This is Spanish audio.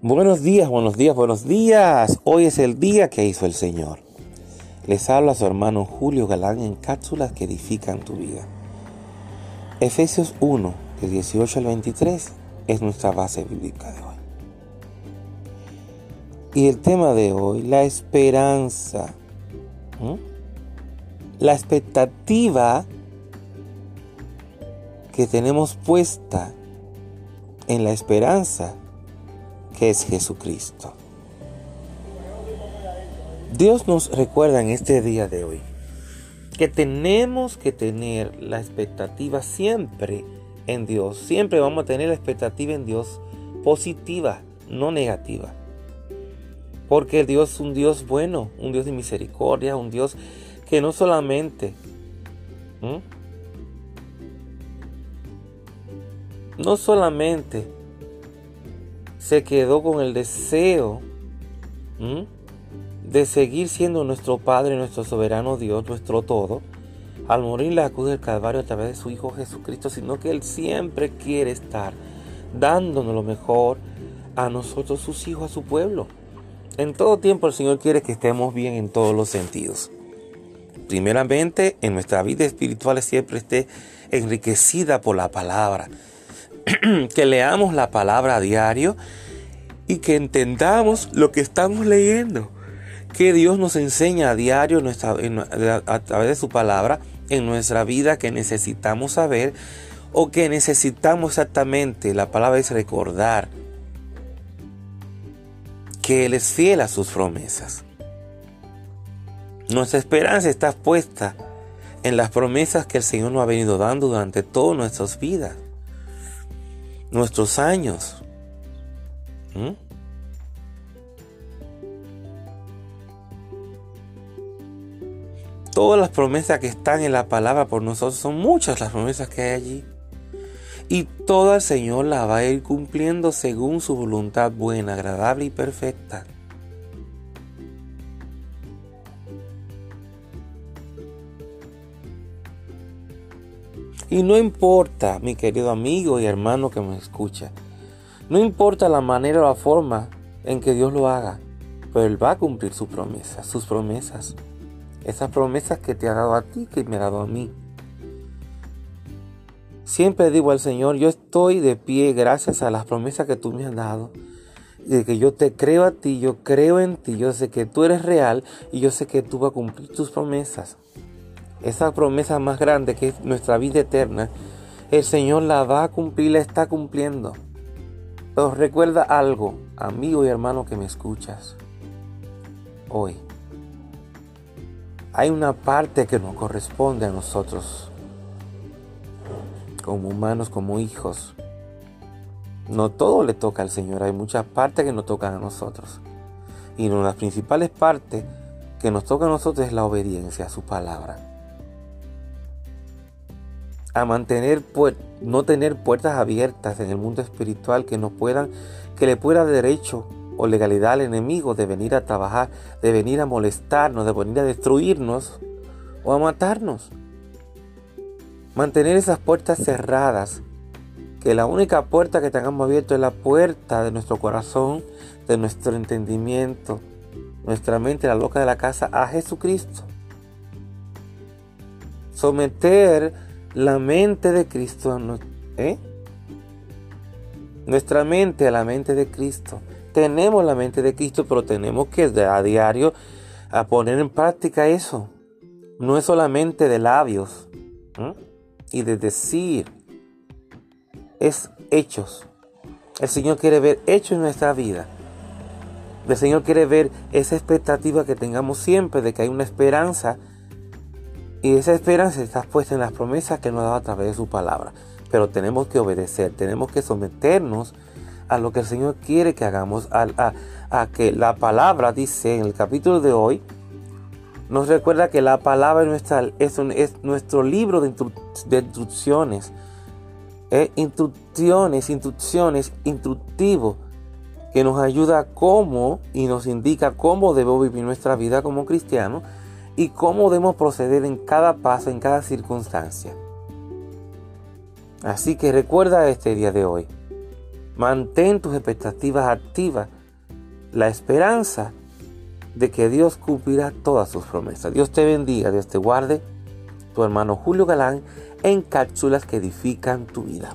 Buenos días, buenos días, buenos días. Hoy es el día que hizo el Señor. Les habla su hermano Julio Galán en cápsulas que edifican tu vida. Efesios 1, de 18 al 23, es nuestra base bíblica de hoy. Y el tema de hoy, la esperanza. La expectativa que tenemos puesta en la esperanza que es Jesucristo. Dios nos recuerda en este día de hoy que tenemos que tener la expectativa siempre en Dios. Siempre vamos a tener la expectativa en Dios positiva, no negativa. Porque Dios es un Dios bueno, un Dios de misericordia, un Dios que no solamente... No solamente se quedó con el deseo de seguir siendo nuestro Padre, nuestro soberano Dios, nuestro todo, al morir la cruz del Calvario a través de su Hijo Jesucristo, sino que Él siempre quiere estar dándonos lo mejor a nosotros, sus hijos, a su pueblo. En todo tiempo el Señor quiere que estemos bien en todos los sentidos. Primeramente, en nuestra vida espiritual siempre esté enriquecida por la palabra. que leamos la palabra a diario y que entendamos lo que estamos leyendo. Que Dios nos enseña a diario a través de su palabra en nuestra vida que necesitamos saber o que necesitamos exactamente. La palabra es recordar que Él es fiel a sus promesas. Nuestra esperanza está puesta en las promesas que el Señor nos ha venido dando durante todas nuestras vidas nuestros años. ¿Mm? Todas las promesas que están en la palabra por nosotros son muchas las promesas que hay allí. Y todo el Señor las va a ir cumpliendo según su voluntad buena, agradable y perfecta. Y no importa, mi querido amigo y hermano que me escucha, no importa la manera o la forma en que Dios lo haga, pero Él va a cumplir sus promesas, sus promesas. Esas promesas que te ha dado a ti, que me ha dado a mí. Siempre digo al Señor, yo estoy de pie gracias a las promesas que tú me has dado. De que yo te creo a ti, yo creo en ti, yo sé que tú eres real y yo sé que tú vas a cumplir tus promesas esa promesa más grande que es nuestra vida eterna, el Señor la va a cumplir, la está cumpliendo. Pero recuerda algo, amigo y hermano que me escuchas hoy. Hay una parte que nos corresponde a nosotros, como humanos, como hijos. No todo le toca al Señor, hay muchas partes que nos tocan a nosotros. Y una de las principales partes que nos toca a nosotros es la obediencia a su palabra a mantener no tener puertas abiertas en el mundo espiritual que nos puedan que le pueda derecho o legalidad al enemigo de venir a trabajar, de venir a molestarnos, de venir a destruirnos o a matarnos. Mantener esas puertas cerradas, que la única puerta que tengamos abierta es la puerta de nuestro corazón, de nuestro entendimiento, nuestra mente, la loca de la casa, a Jesucristo. Someter la mente de Cristo, ¿eh? Nuestra mente a la mente de Cristo. Tenemos la mente de Cristo, pero tenemos que a diario a poner en práctica eso. No es solamente de labios y de decir, es hechos. El Señor quiere ver hechos en nuestra vida. El Señor quiere ver esa expectativa que tengamos siempre de que hay una esperanza y esa esperanza está puesta en las promesas que nos da a través de su palabra. Pero tenemos que obedecer, tenemos que someternos a lo que el Señor quiere que hagamos, a, que la palabra dice en el capítulo de hoy, nos recuerda que la palabra es, nuestra, es, nuestro libro de, instrucciones, eh, instrucciones, instrucciones, instructivo, que nos ayuda a cómo y nos indica cómo debemos vivir nuestra vida como cristianos y cómo debemos proceder en cada paso, en cada circunstancia. Así que recuerda este día de hoy. Mantén tus expectativas activas, la esperanza de que Dios cumplirá todas sus promesas. Dios te bendiga, Dios te guarde. Tu hermano Julio Galán en cápsulas que edifican tu vida.